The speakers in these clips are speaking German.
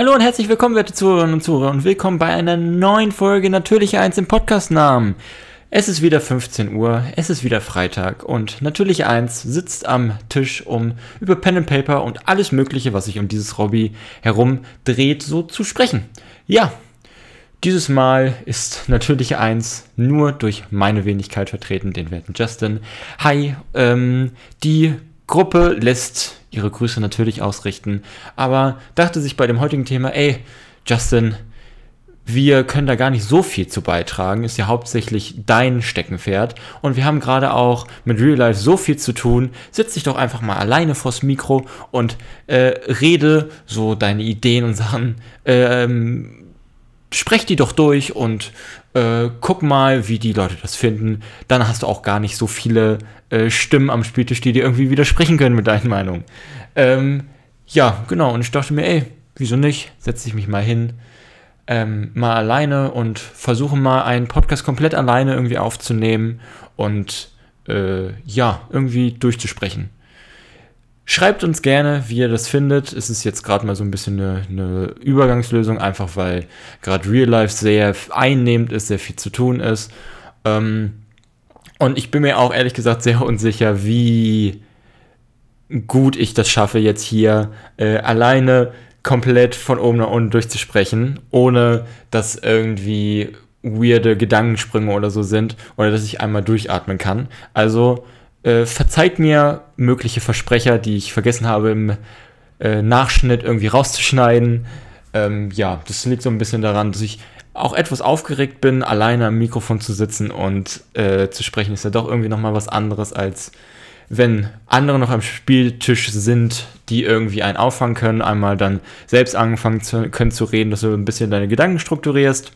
Hallo und herzlich willkommen, werte Zuhörerinnen und Zuhörer, und willkommen bei einer neuen Folge Natürliche Eins im Podcast-Namen. Es ist wieder 15 Uhr, es ist wieder Freitag und Natürliche Eins sitzt am Tisch, um über Pen and Paper und alles Mögliche, was sich um dieses Hobby herum dreht, so zu sprechen. Ja, dieses Mal ist Natürliche Eins nur durch meine Wenigkeit vertreten, den werten Justin. Hi, ähm, die Gruppe lässt ihre Grüße natürlich ausrichten, aber dachte sich bei dem heutigen Thema, ey, Justin, wir können da gar nicht so viel zu beitragen, ist ja hauptsächlich dein Steckenpferd. Und wir haben gerade auch mit Real Life so viel zu tun, setz dich doch einfach mal alleine vors Mikro und äh, rede so deine Ideen und Sachen, ähm, sprech die doch durch und äh, guck mal, wie die Leute das finden. Dann hast du auch gar nicht so viele äh, Stimmen am Spieltisch, die dir irgendwie widersprechen können mit deinen Meinungen. Ähm, ja, genau. Und ich dachte mir, ey, wieso nicht? Setze ich mich mal hin, ähm, mal alleine und versuche mal einen Podcast komplett alleine irgendwie aufzunehmen und äh, ja, irgendwie durchzusprechen. Schreibt uns gerne, wie ihr das findet. Es ist jetzt gerade mal so ein bisschen eine, eine Übergangslösung, einfach weil gerade Real Life sehr einnehmend ist, sehr viel zu tun ist. Ähm, und ich bin mir auch ehrlich gesagt sehr unsicher, wie gut ich das schaffe, jetzt hier äh, alleine komplett von oben nach unten durchzusprechen, ohne dass irgendwie weirde Gedankensprünge oder so sind oder dass ich einmal durchatmen kann. Also äh, verzeiht mir mögliche Versprecher, die ich vergessen habe im äh, Nachschnitt irgendwie rauszuschneiden. Ähm, ja, das liegt so ein bisschen daran, dass ich auch etwas aufgeregt bin, alleine am Mikrofon zu sitzen und äh, zu sprechen, ist ja doch irgendwie nochmal was anderes, als wenn andere noch am Spieltisch sind, die irgendwie einen auffangen können, einmal dann selbst anfangen zu, können zu reden, dass du ein bisschen deine Gedanken strukturierst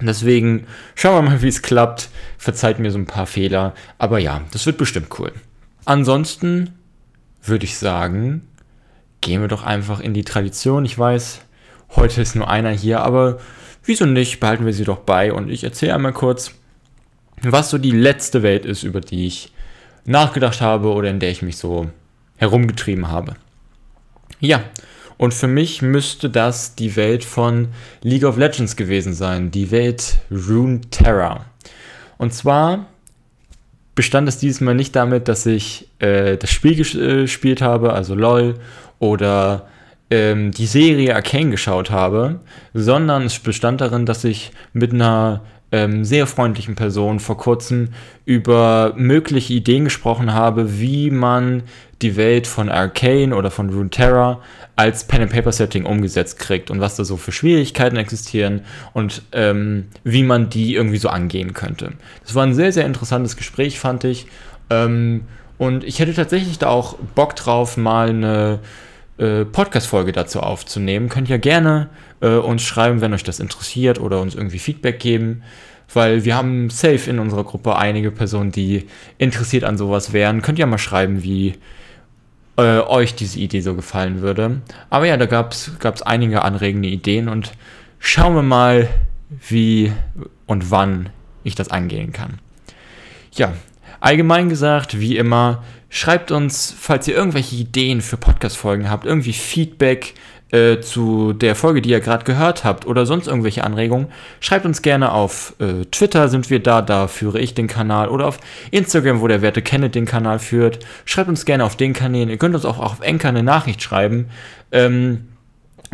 Deswegen schauen wir mal, wie es klappt. Verzeiht mir so ein paar Fehler. Aber ja, das wird bestimmt cool. Ansonsten würde ich sagen, gehen wir doch einfach in die Tradition. Ich weiß, heute ist nur einer hier, aber wieso nicht? Behalten wir sie doch bei und ich erzähle einmal kurz, was so die letzte Welt ist, über die ich nachgedacht habe oder in der ich mich so herumgetrieben habe. Ja, und für mich müsste das die Welt von League of Legends gewesen sein, die Welt Runeterra. Und zwar bestand es dieses Mal nicht damit, dass ich äh, das Spiel äh, gespielt habe, also LOL, oder ähm, die Serie Arcane geschaut habe, sondern es bestand darin, dass ich mit einer ähm, sehr freundlichen Person vor kurzem über mögliche Ideen gesprochen habe, wie man die Welt von Arcane oder von Runeterra als Pen-and-Paper-Setting umgesetzt kriegt und was da so für Schwierigkeiten existieren und ähm, wie man die irgendwie so angehen könnte. Das war ein sehr, sehr interessantes Gespräch, fand ich. Ähm, und ich hätte tatsächlich da auch Bock drauf, mal eine äh, Podcast-Folge dazu aufzunehmen. Könnt ihr gerne äh, uns schreiben, wenn euch das interessiert oder uns irgendwie Feedback geben weil wir haben safe in unserer Gruppe einige Personen, die interessiert an sowas wären. Könnt ihr mal schreiben, wie äh, euch diese Idee so gefallen würde. Aber ja, da gab es einige anregende Ideen und schauen wir mal, wie und wann ich das angehen kann. Ja, allgemein gesagt, wie immer, schreibt uns, falls ihr irgendwelche Ideen für Podcast-Folgen habt, irgendwie Feedback, äh, zu der Folge, die ihr gerade gehört habt oder sonst irgendwelche Anregungen, schreibt uns gerne auf äh, Twitter sind wir da, da führe ich den Kanal oder auf Instagram, wo der werte Kenneth den Kanal führt. Schreibt uns gerne auf den Kanälen. Ihr könnt uns auch auf Enker eine Nachricht schreiben. Ähm,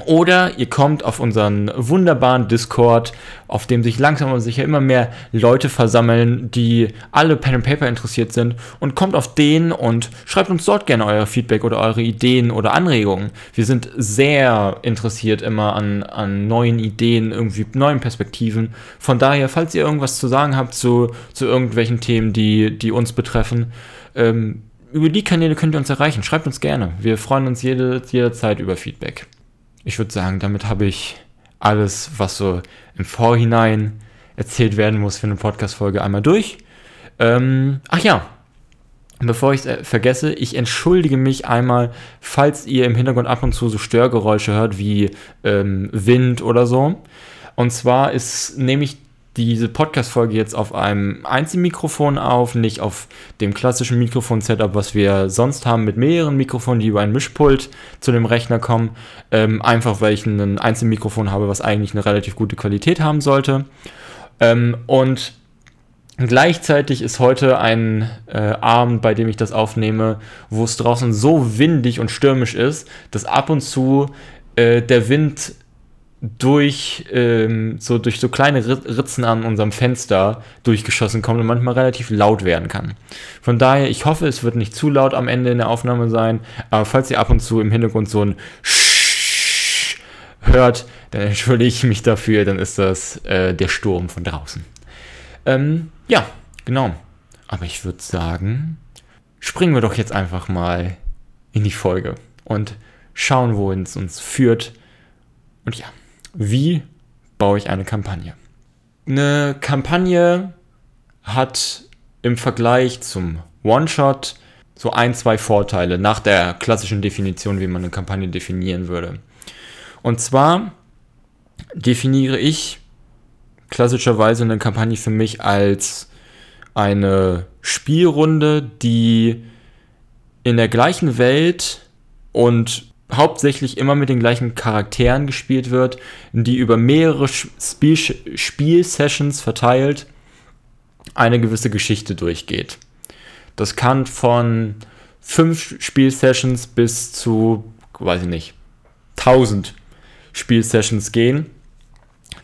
oder ihr kommt auf unseren wunderbaren Discord, auf dem sich langsam aber sicher immer mehr Leute versammeln, die alle Pen and Paper interessiert sind und kommt auf den und schreibt uns dort gerne euer Feedback oder eure Ideen oder Anregungen. Wir sind sehr interessiert immer an, an neuen Ideen, irgendwie neuen Perspektiven. Von daher, falls ihr irgendwas zu sagen habt zu, zu irgendwelchen Themen, die, die uns betreffen, ähm, über die Kanäle könnt ihr uns erreichen. Schreibt uns gerne. Wir freuen uns jede, jederzeit über Feedback ich würde sagen, damit habe ich alles, was so im Vorhinein erzählt werden muss für eine Podcast-Folge einmal durch. Ähm, ach ja, bevor ich es äh, vergesse, ich entschuldige mich einmal, falls ihr im Hintergrund ab und zu so Störgeräusche hört wie ähm, Wind oder so. Und zwar ist nämlich diese Podcast-Folge jetzt auf einem Einzelmikrofon auf, nicht auf dem klassischen Mikrofon-Setup, was wir sonst haben, mit mehreren Mikrofonen, die über ein Mischpult zu dem Rechner kommen. Ähm, einfach weil ich ein Einzelmikrofon habe, was eigentlich eine relativ gute Qualität haben sollte. Ähm, und Gleichzeitig ist heute ein äh, Abend, bei dem ich das aufnehme, wo es draußen so windig und stürmisch ist, dass ab und zu äh, der Wind durch ähm, so durch so kleine Ritzen an unserem Fenster durchgeschossen kommt und manchmal relativ laut werden kann. Von daher, ich hoffe, es wird nicht zu laut am Ende in der Aufnahme sein, aber falls ihr ab und zu im Hintergrund so ein Sch hört, dann entschuldige ich mich dafür, dann ist das äh, der Sturm von draußen. Ähm, ja, genau. Aber ich würde sagen, springen wir doch jetzt einfach mal in die Folge und schauen, wohin es uns führt. Und ja, wie baue ich eine Kampagne? Eine Kampagne hat im Vergleich zum One-Shot so ein, zwei Vorteile nach der klassischen Definition, wie man eine Kampagne definieren würde. Und zwar definiere ich klassischerweise eine Kampagne für mich als eine Spielrunde, die in der gleichen Welt und hauptsächlich immer mit den gleichen Charakteren gespielt wird, die über mehrere Spiel Spielsessions verteilt eine gewisse Geschichte durchgeht. Das kann von fünf Spielsessions bis zu, weiß ich nicht, 1000 Spielsessions gehen.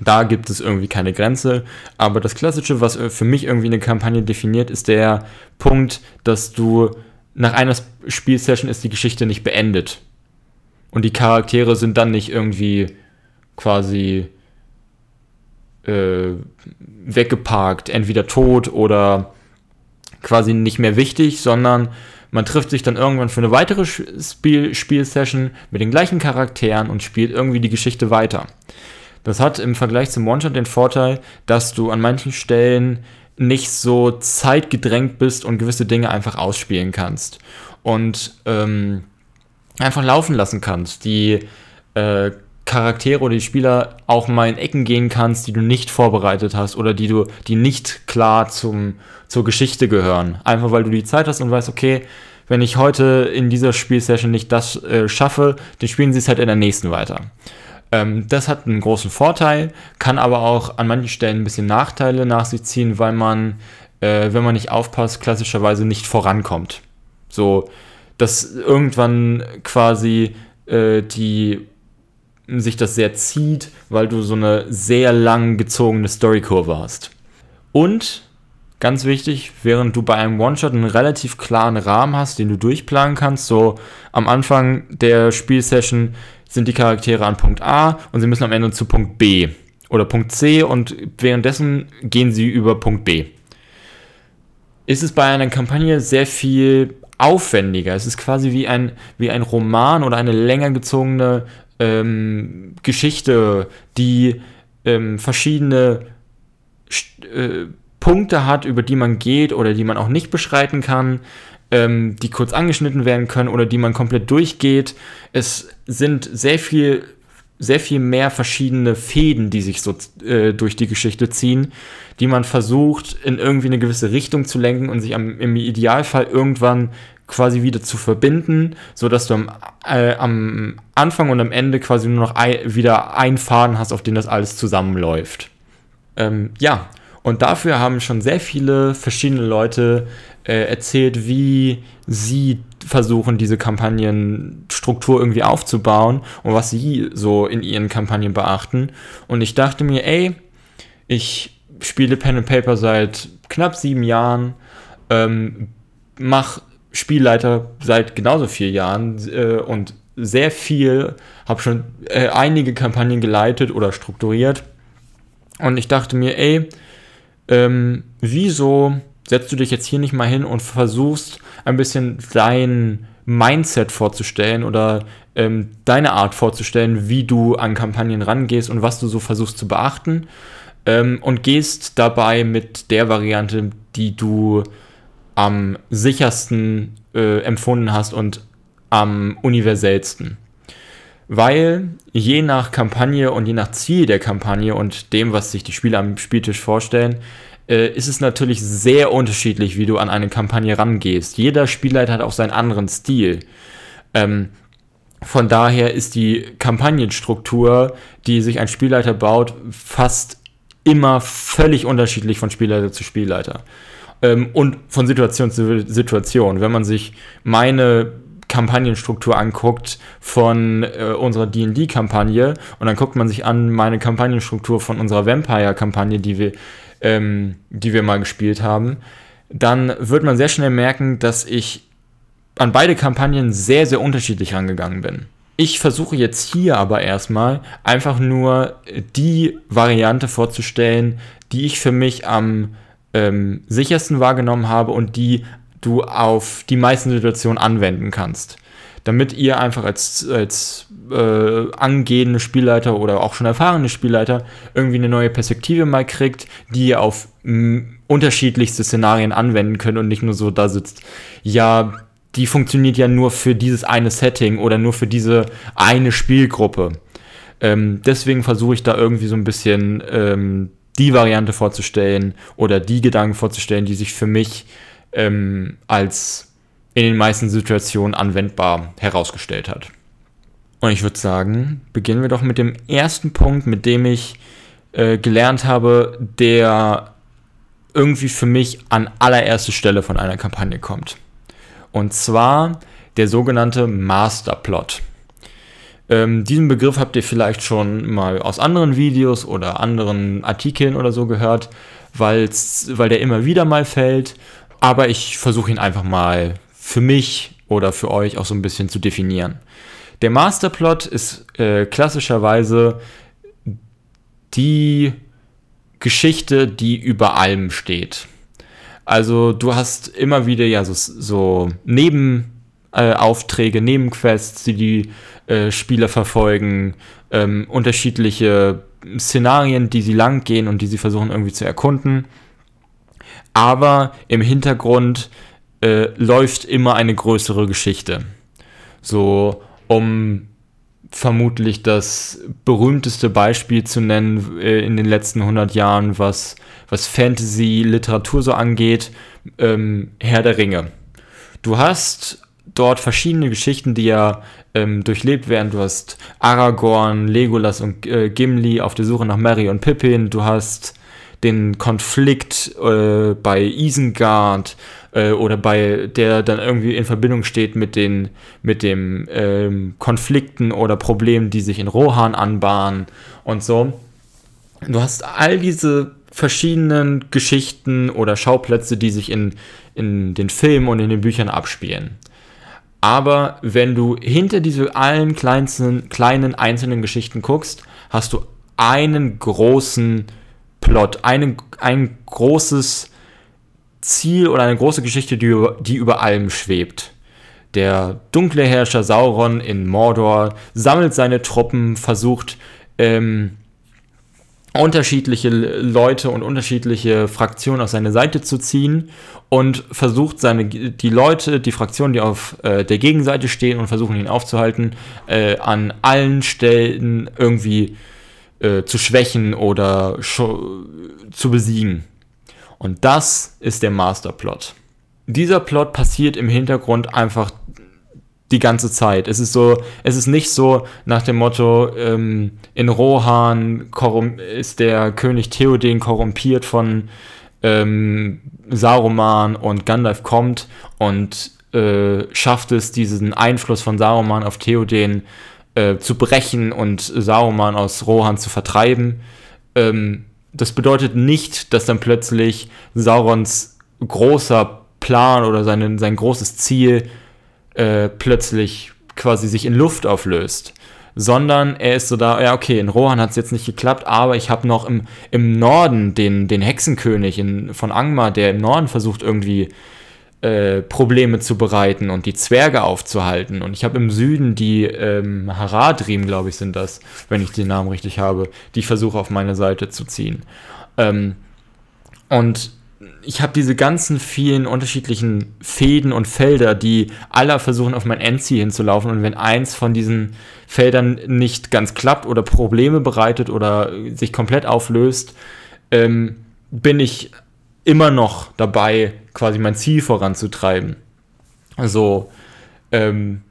Da gibt es irgendwie keine Grenze. Aber das Klassische, was für mich irgendwie eine Kampagne definiert, ist der Punkt, dass du nach einer Spielsession ist die Geschichte nicht beendet. Und die Charaktere sind dann nicht irgendwie quasi äh, weggeparkt, entweder tot oder quasi nicht mehr wichtig, sondern man trifft sich dann irgendwann für eine weitere Spiel Spielsession mit den gleichen Charakteren und spielt irgendwie die Geschichte weiter. Das hat im Vergleich zum One-Shot den Vorteil, dass du an manchen Stellen nicht so zeitgedrängt bist und gewisse Dinge einfach ausspielen kannst. Und ähm, einfach laufen lassen kannst. Die äh, Charaktere oder die Spieler auch mal in Ecken gehen kannst, die du nicht vorbereitet hast oder die du, die nicht klar zum, zur Geschichte gehören. Einfach weil du die Zeit hast und weißt, okay, wenn ich heute in dieser Spielsession nicht das äh, schaffe, dann spielen sie es halt in der nächsten weiter. Ähm, das hat einen großen Vorteil, kann aber auch an manchen Stellen ein bisschen Nachteile nach sich ziehen, weil man, äh, wenn man nicht aufpasst, klassischerweise nicht vorankommt. So, dass irgendwann quasi äh, die sich das sehr zieht, weil du so eine sehr lang gezogene Storykurve hast. Und ganz wichtig, während du bei einem One-Shot einen relativ klaren Rahmen hast, den du durchplanen kannst, so am Anfang der Spielsession sind die Charaktere an Punkt A und sie müssen am Ende zu Punkt B oder Punkt C und währenddessen gehen sie über Punkt B. Ist es bei einer Kampagne sehr viel aufwendiger. Es ist quasi wie ein, wie ein Roman oder eine länger gezogene ähm, Geschichte, die ähm, verschiedene äh, Punkte hat, über die man geht oder die man auch nicht beschreiten kann ähm, die kurz angeschnitten werden können oder die man komplett durchgeht. Es sind sehr viel, sehr viel mehr verschiedene Fäden, die sich so äh, durch die Geschichte ziehen, die man versucht in irgendwie eine gewisse Richtung zu lenken und sich am, im Idealfall irgendwann quasi wieder zu verbinden, so dass du am, äh, am Anfang und am Ende quasi nur noch ein, wieder einen Faden hast, auf den das alles zusammenläuft. Ähm, ja, und dafür haben schon sehr viele verschiedene Leute äh, erzählt, wie sie versuchen, diese Kampagnenstruktur irgendwie aufzubauen und was sie so in ihren Kampagnen beachten. Und ich dachte mir, ey, ich spiele Pen and Paper seit knapp sieben Jahren, ähm, mach Spielleiter seit genauso vier Jahren äh, und sehr viel, habe schon äh, einige Kampagnen geleitet oder strukturiert. Und ich dachte mir, ey, ähm, wieso setzt du dich jetzt hier nicht mal hin und versuchst ein bisschen dein Mindset vorzustellen oder ähm, deine Art vorzustellen, wie du an Kampagnen rangehst und was du so versuchst zu beachten ähm, und gehst dabei mit der Variante, die du am sichersten äh, empfunden hast und am universellsten. weil je nach Kampagne und je nach Ziel der Kampagne und dem, was sich die Spieler am Spieltisch vorstellen, äh, ist es natürlich sehr unterschiedlich, wie du an eine Kampagne rangehst. Jeder Spielleiter hat auch seinen anderen Stil. Ähm, von daher ist die Kampagnenstruktur, die sich ein Spielleiter baut, fast immer völlig unterschiedlich von Spielleiter zu Spielleiter. Ähm, und von Situation zu Situation. Wenn man sich meine Kampagnenstruktur anguckt von äh, unserer D&D-Kampagne und dann guckt man sich an meine Kampagnenstruktur von unserer Vampire-Kampagne, die wir, ähm, die wir mal gespielt haben, dann wird man sehr schnell merken, dass ich an beide Kampagnen sehr, sehr unterschiedlich rangegangen bin. Ich versuche jetzt hier aber erstmal einfach nur die Variante vorzustellen, die ich für mich am ähm, sichersten wahrgenommen habe und die du auf die meisten Situationen anwenden kannst. Damit ihr einfach als, als äh, angehende Spielleiter oder auch schon erfahrene Spielleiter irgendwie eine neue Perspektive mal kriegt, die ihr auf unterschiedlichste Szenarien anwenden könnt und nicht nur so da sitzt, ja, die funktioniert ja nur für dieses eine Setting oder nur für diese eine Spielgruppe. Ähm, deswegen versuche ich da irgendwie so ein bisschen ähm, die Variante vorzustellen oder die Gedanken vorzustellen, die sich für mich ähm, als in den meisten Situationen anwendbar herausgestellt hat. Und ich würde sagen, beginnen wir doch mit dem ersten Punkt, mit dem ich äh, gelernt habe, der irgendwie für mich an allererste Stelle von einer Kampagne kommt. Und zwar der sogenannte Masterplot. Ähm, diesen Begriff habt ihr vielleicht schon mal aus anderen Videos oder anderen Artikeln oder so gehört, weil's, weil der immer wieder mal fällt. Aber ich versuche ihn einfach mal für mich oder für euch auch so ein bisschen zu definieren. Der Masterplot ist äh, klassischerweise die Geschichte, die über allem steht. Also du hast immer wieder ja so, so Nebenaufträge, äh, Nebenquests, die die äh, Spieler verfolgen, ähm, unterschiedliche Szenarien, die sie lang gehen und die sie versuchen irgendwie zu erkunden. Aber im Hintergrund äh, läuft immer eine größere Geschichte. So um vermutlich das berühmteste Beispiel zu nennen äh, in den letzten 100 Jahren, was, was Fantasy-Literatur so angeht, ähm, Herr der Ringe. Du hast dort verschiedene Geschichten, die ja ähm, durchlebt werden. Du hast Aragorn, Legolas und äh, Gimli auf der Suche nach Merry und Pippin. Du hast den Konflikt äh, bei Isengard äh, oder bei der dann irgendwie in Verbindung steht mit den mit dem ähm, Konflikten oder Problemen, die sich in Rohan anbahnen und so. Du hast all diese verschiedenen Geschichten oder Schauplätze, die sich in, in den Filmen und in den Büchern abspielen. Aber wenn du hinter diese allen kleinsten, kleinen einzelnen Geschichten guckst, hast du einen großen Plot, einen, ein großes Ziel oder eine große Geschichte, die, die über allem schwebt. Der dunkle Herrscher Sauron in Mordor sammelt seine Truppen, versucht ähm, unterschiedliche Leute und unterschiedliche Fraktionen auf seine Seite zu ziehen und versucht seine die Leute, die Fraktionen, die auf äh, der Gegenseite stehen und versuchen ihn aufzuhalten, äh, an allen Stellen irgendwie äh, zu schwächen oder zu besiegen. Und das ist der Masterplot. Dieser Plot passiert im Hintergrund einfach die ganze Zeit. Es ist so, es ist nicht so nach dem Motto, ähm, in Rohan ist der König Theoden korrumpiert von ähm, Saruman und Gandalf kommt und äh, schafft es, diesen Einfluss von Saruman auf Theoden äh, zu brechen und Saruman aus Rohan zu vertreiben. Ähm, das bedeutet nicht, dass dann plötzlich Saurons großer Plan oder seine, sein großes Ziel äh, plötzlich quasi sich in Luft auflöst. Sondern er ist so da, ja, okay, in Rohan hat es jetzt nicht geklappt, aber ich habe noch im, im Norden den, den Hexenkönig in, von Angmar, der im Norden versucht irgendwie äh, Probleme zu bereiten und die Zwerge aufzuhalten. Und ich habe im Süden die ähm, Haradrim, glaube ich, sind das, wenn ich den Namen richtig habe, die versuche auf meine Seite zu ziehen. Ähm, und ich habe diese ganzen vielen unterschiedlichen Fäden und Felder, die alle versuchen, auf mein Endziel hinzulaufen. Und wenn eins von diesen Feldern nicht ganz klappt oder Probleme bereitet oder sich komplett auflöst, ähm, bin ich immer noch dabei, quasi mein Ziel voranzutreiben. Also ähm,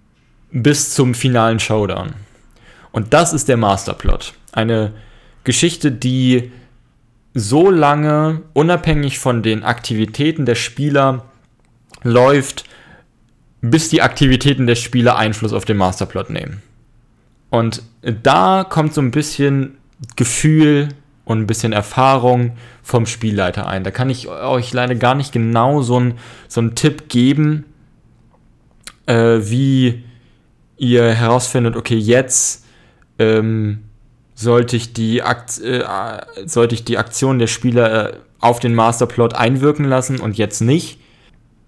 bis zum finalen Showdown. Und das ist der Masterplot. Eine Geschichte, die so lange unabhängig von den Aktivitäten der Spieler läuft, bis die Aktivitäten der Spieler Einfluss auf den Masterplot nehmen. Und da kommt so ein bisschen Gefühl und ein bisschen Erfahrung vom Spielleiter ein. Da kann ich euch leider gar nicht genau so, ein, so einen Tipp geben, äh, wie ihr herausfindet, okay, jetzt ähm, sollte ich die, Akt, äh, sollte ich die Aktion der Spieler äh, auf den Masterplot einwirken lassen und jetzt nicht.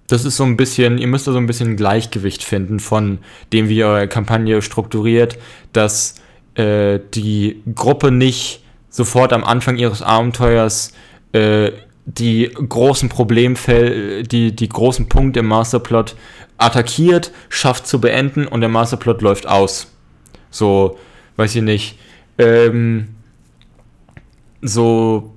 Das ist so ein bisschen, ihr müsst da so ein bisschen ein Gleichgewicht finden von dem, wie eure Kampagne strukturiert, dass äh, die Gruppe nicht sofort am Anfang ihres Abenteuers äh, die großen Problemfälle, die, die großen Punkte im Masterplot attackiert, schafft zu beenden und der Masterplot läuft aus. So, weiß ich nicht, ähm, so,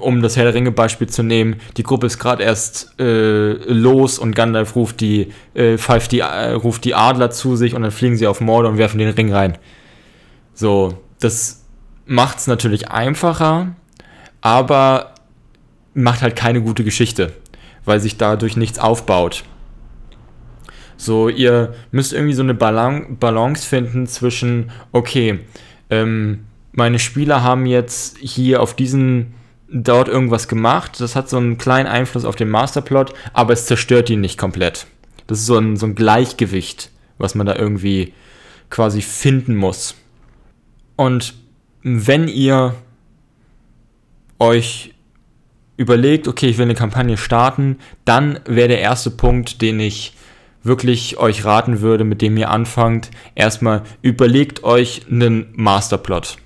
um das Herr der Ringe Beispiel zu nehmen, die Gruppe ist gerade erst äh, los und Gandalf ruft die, äh, pfeift die, äh, ruft die Adler zu sich und dann fliegen sie auf Morde und werfen den Ring rein. So, das macht es natürlich einfacher, aber macht halt keine gute Geschichte, weil sich dadurch nichts aufbaut. So, ihr müsst irgendwie so eine Balance finden zwischen, okay, ähm, meine Spieler haben jetzt hier auf diesen dort irgendwas gemacht. Das hat so einen kleinen Einfluss auf den Masterplot, aber es zerstört ihn nicht komplett. Das ist so ein, so ein Gleichgewicht, was man da irgendwie quasi finden muss. Und wenn ihr euch überlegt, okay, ich will eine Kampagne starten, dann wäre der erste Punkt, den ich wirklich euch raten würde, mit dem ihr anfangt, erstmal überlegt euch einen Masterplot.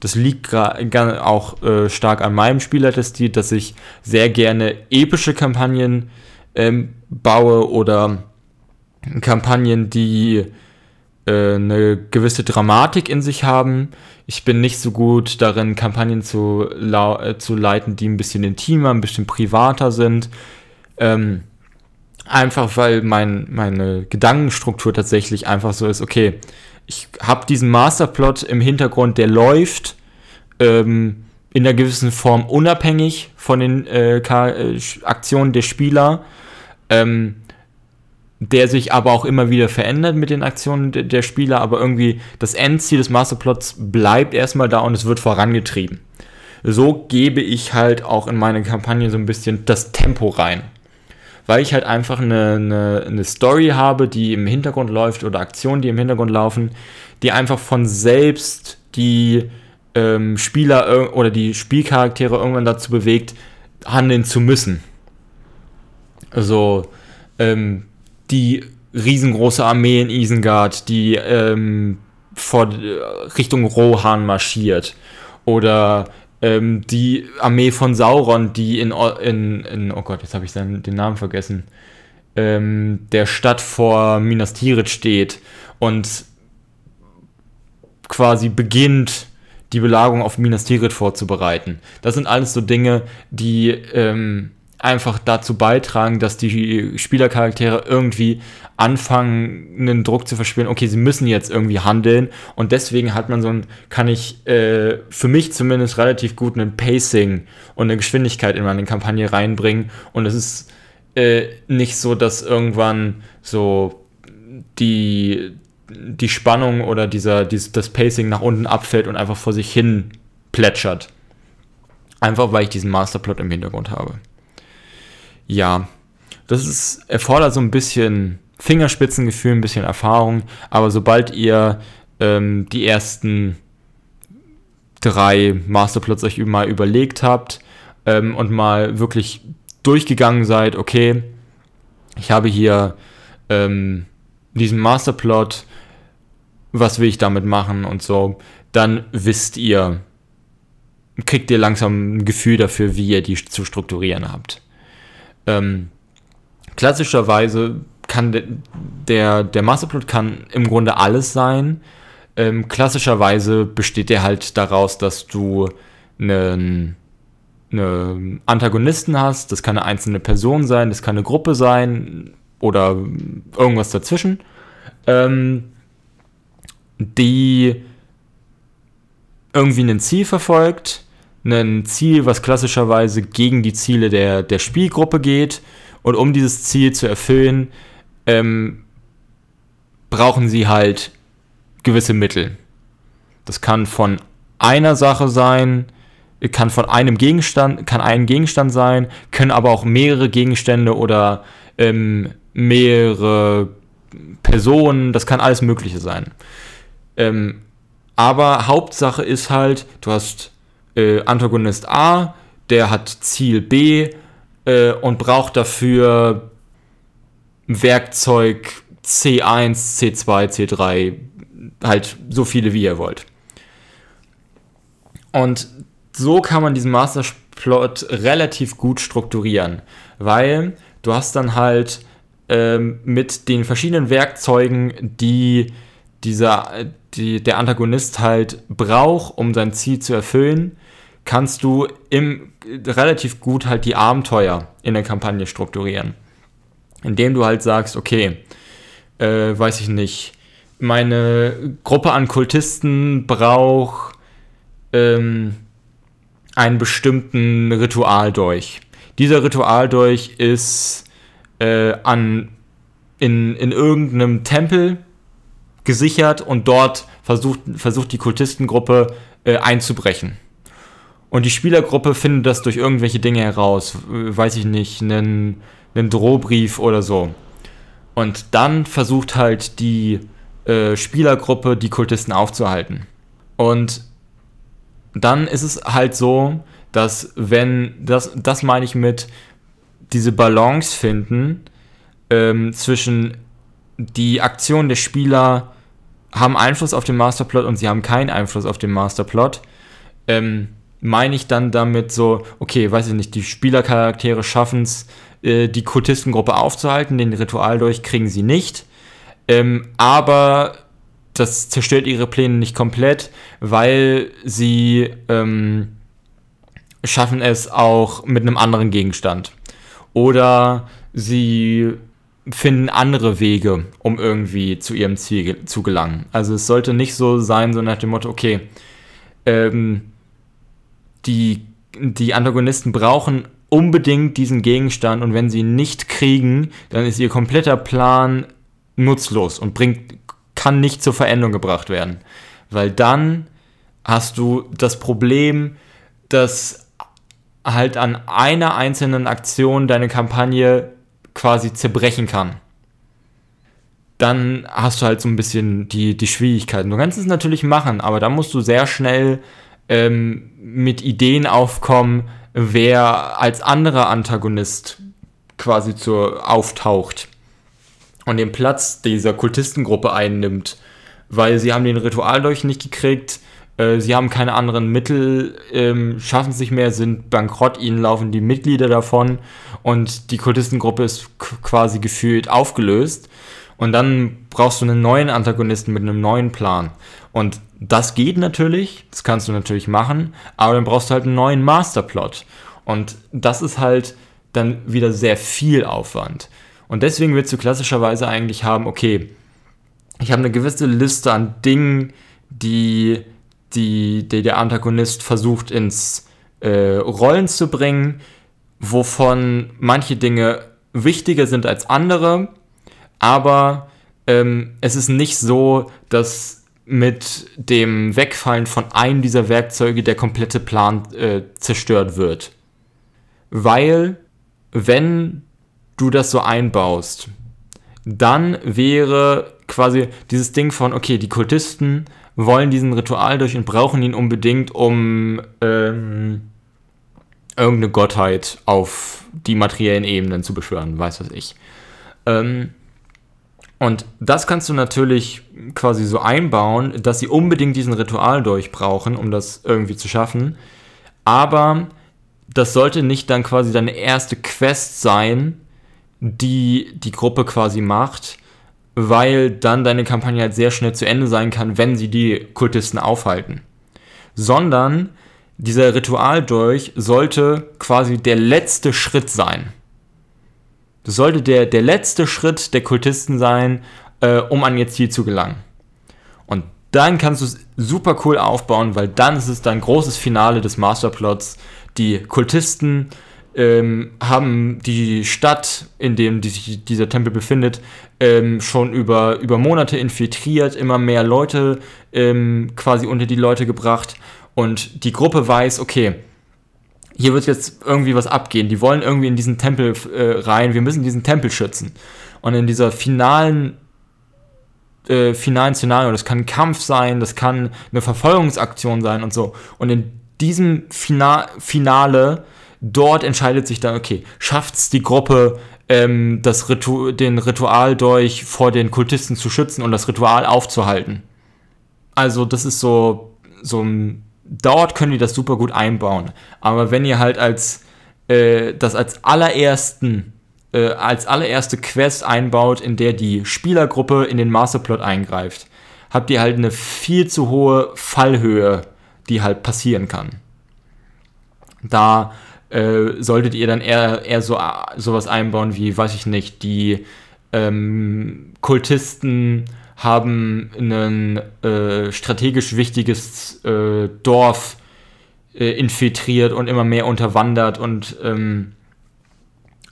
Das liegt auch äh, stark an meinem Spielertestil, dass ich sehr gerne epische Kampagnen ähm, baue oder Kampagnen, die äh, eine gewisse Dramatik in sich haben. Ich bin nicht so gut darin, Kampagnen zu, äh, zu leiten, die ein bisschen intimer, ein bisschen privater sind. Ähm, Einfach weil mein, meine Gedankenstruktur tatsächlich einfach so ist, okay, ich habe diesen Masterplot im Hintergrund, der läuft ähm, in einer gewissen Form unabhängig von den äh, äh, Aktionen der Spieler, ähm, der sich aber auch immer wieder verändert mit den Aktionen de der Spieler, aber irgendwie das Endziel des Masterplots bleibt erstmal da und es wird vorangetrieben. So gebe ich halt auch in meine Kampagne so ein bisschen das Tempo rein weil ich halt einfach eine, eine, eine Story habe, die im Hintergrund läuft oder Aktionen, die im Hintergrund laufen, die einfach von selbst die ähm, Spieler oder die Spielcharaktere irgendwann dazu bewegt, handeln zu müssen. Also ähm, die riesengroße Armee in Isengard, die ähm, vor Richtung Rohan marschiert. Oder ähm, die Armee von Sauron, die in, in, in oh Gott, jetzt habe ich seinen, den Namen vergessen, ähm, der Stadt vor Minas Tirith steht und quasi beginnt, die Belagerung auf Minas Tirith vorzubereiten. Das sind alles so Dinge, die ähm, einfach dazu beitragen, dass die Spielercharaktere irgendwie anfangen, einen Druck zu verspüren, okay, sie müssen jetzt irgendwie handeln. Und deswegen hat man so ein, kann ich äh, für mich zumindest relativ gut einen Pacing und eine Geschwindigkeit in meine Kampagne reinbringen. Und es ist äh, nicht so, dass irgendwann so die, die Spannung oder dieser, dieses, das Pacing nach unten abfällt und einfach vor sich hin plätschert. Einfach weil ich diesen Masterplot im Hintergrund habe ja, das ist, erfordert so ein bisschen Fingerspitzengefühl, ein bisschen Erfahrung, aber sobald ihr ähm, die ersten drei Masterplots euch mal überlegt habt ähm, und mal wirklich durchgegangen seid, okay, ich habe hier ähm, diesen Masterplot, was will ich damit machen und so, dann wisst ihr, kriegt ihr langsam ein Gefühl dafür, wie ihr die zu strukturieren habt. Ähm, klassischerweise kann de, der, der Masterplot kann im Grunde alles sein. Ähm, klassischerweise besteht der halt daraus, dass du einen, einen Antagonisten hast. Das kann eine einzelne Person sein, das kann eine Gruppe sein oder irgendwas dazwischen. Ähm, die irgendwie ein Ziel verfolgt. Ein Ziel, was klassischerweise gegen die Ziele der, der Spielgruppe geht. Und um dieses Ziel zu erfüllen, ähm, brauchen sie halt gewisse Mittel. Das kann von einer Sache sein, kann von einem Gegenstand, kann ein Gegenstand sein, können aber auch mehrere Gegenstände oder ähm, mehrere Personen, das kann alles Mögliche sein. Ähm, aber Hauptsache ist halt, du hast äh, Antagonist A, der hat Ziel B äh, und braucht dafür Werkzeug C1, C2, C3, halt so viele wie ihr wollt. Und so kann man diesen Masterplot relativ gut strukturieren, weil du hast dann halt ähm, mit den verschiedenen Werkzeugen, die dieser, die der Antagonist halt braucht, um sein Ziel zu erfüllen, kannst du im, relativ gut halt die Abenteuer in der Kampagne strukturieren. Indem du halt sagst, okay, äh, weiß ich nicht, meine Gruppe an Kultisten braucht ähm, einen bestimmten Ritualdolch. Dieser Ritualdolch ist äh, an, in, in irgendeinem Tempel gesichert und dort versucht, versucht die Kultistengruppe äh, einzubrechen. Und die Spielergruppe findet das durch irgendwelche Dinge heraus, weiß ich nicht, einen, einen Drohbrief oder so. Und dann versucht halt die äh, Spielergruppe, die Kultisten aufzuhalten. Und dann ist es halt so, dass wenn, das, das meine ich mit diese Balance finden ähm, zwischen die Aktion der Spieler haben Einfluss auf den Masterplot und sie haben keinen Einfluss auf den Masterplot, ähm, meine ich dann damit so, okay, weiß ich nicht, die Spielercharaktere schaffen es, äh, die Kultistengruppe aufzuhalten, den Ritual durch kriegen sie nicht, ähm, aber das zerstört ihre Pläne nicht komplett, weil sie ähm, schaffen es auch mit einem anderen Gegenstand. Oder sie finden andere Wege, um irgendwie zu ihrem Ziel zu gelangen. Also es sollte nicht so sein, so nach dem Motto, okay, ähm, die, die Antagonisten brauchen unbedingt diesen Gegenstand und wenn sie ihn nicht kriegen, dann ist ihr kompletter Plan nutzlos und bringt, kann nicht zur Veränderung gebracht werden. Weil dann hast du das Problem, dass halt an einer einzelnen Aktion deine Kampagne quasi zerbrechen kann, dann hast du halt so ein bisschen die, die Schwierigkeiten. Du kannst es natürlich machen, aber da musst du sehr schnell ähm, mit Ideen aufkommen, wer als anderer Antagonist quasi zur, auftaucht und den Platz dieser Kultistengruppe einnimmt, weil sie haben den Ritualdolch nicht gekriegt, äh, sie haben keine anderen Mittel, ähm, schaffen sich mehr, sind bankrott, ihnen laufen die Mitglieder davon und die Kultistengruppe ist quasi gefühlt aufgelöst. Und dann brauchst du einen neuen Antagonisten mit einem neuen Plan. Und das geht natürlich, das kannst du natürlich machen, aber dann brauchst du halt einen neuen Masterplot. Und das ist halt dann wieder sehr viel Aufwand. Und deswegen willst du klassischerweise eigentlich haben, okay, ich habe eine gewisse Liste an Dingen, die die, die der Antagonist versucht ins äh, Rollen zu bringen, wovon manche Dinge wichtiger sind als andere, aber ähm, es ist nicht so, dass mit dem Wegfallen von einem dieser Werkzeuge der komplette Plan äh, zerstört wird. Weil, wenn du das so einbaust, dann wäre quasi dieses Ding von, okay, die Kultisten wollen diesen Ritual durch und brauchen ihn unbedingt, um ähm, irgendeine Gottheit auf die materiellen Ebenen zu beschwören, weiß was ich. Ähm, und das kannst du natürlich quasi so einbauen, dass sie unbedingt diesen Ritual durch brauchen, um das irgendwie zu schaffen. Aber das sollte nicht dann quasi deine erste Quest sein, die die Gruppe quasi macht, weil dann deine Kampagne halt sehr schnell zu Ende sein kann, wenn sie die Kultisten aufhalten. Sondern dieser Ritualdolch sollte quasi der letzte Schritt sein. Das sollte der, der letzte Schritt der Kultisten sein, äh, um an ihr Ziel zu gelangen. Und dann kannst du es super cool aufbauen, weil dann ist es dein großes Finale des Masterplots. Die Kultisten ähm, haben die Stadt, in dem die sich dieser Tempel befindet, ähm, schon über, über Monate infiltriert, immer mehr Leute ähm, quasi unter die Leute gebracht und die Gruppe weiß, okay, hier wird jetzt irgendwie was abgehen. Die wollen irgendwie in diesen Tempel äh, rein. Wir müssen diesen Tempel schützen. Und in dieser finalen, äh, finalen Szenario, das kann ein Kampf sein, das kann eine Verfolgungsaktion sein und so. Und in diesem Fina Finale, dort entscheidet sich dann, okay, schafft es die Gruppe, ähm, das Ritu den Ritual durch vor den Kultisten zu schützen und das Ritual aufzuhalten. Also, das ist so, so ein dort können die das super gut einbauen. Aber wenn ihr halt als äh, das als allerersten äh, als allererste Quest einbaut, in der die Spielergruppe in den Masterplot eingreift, habt ihr halt eine viel zu hohe Fallhöhe, die halt passieren kann. Da äh, solltet ihr dann eher, eher so sowas einbauen wie, weiß ich nicht, die ähm, Kultisten haben ein äh, strategisch wichtiges äh, Dorf äh, infiltriert und immer mehr unterwandert und ähm,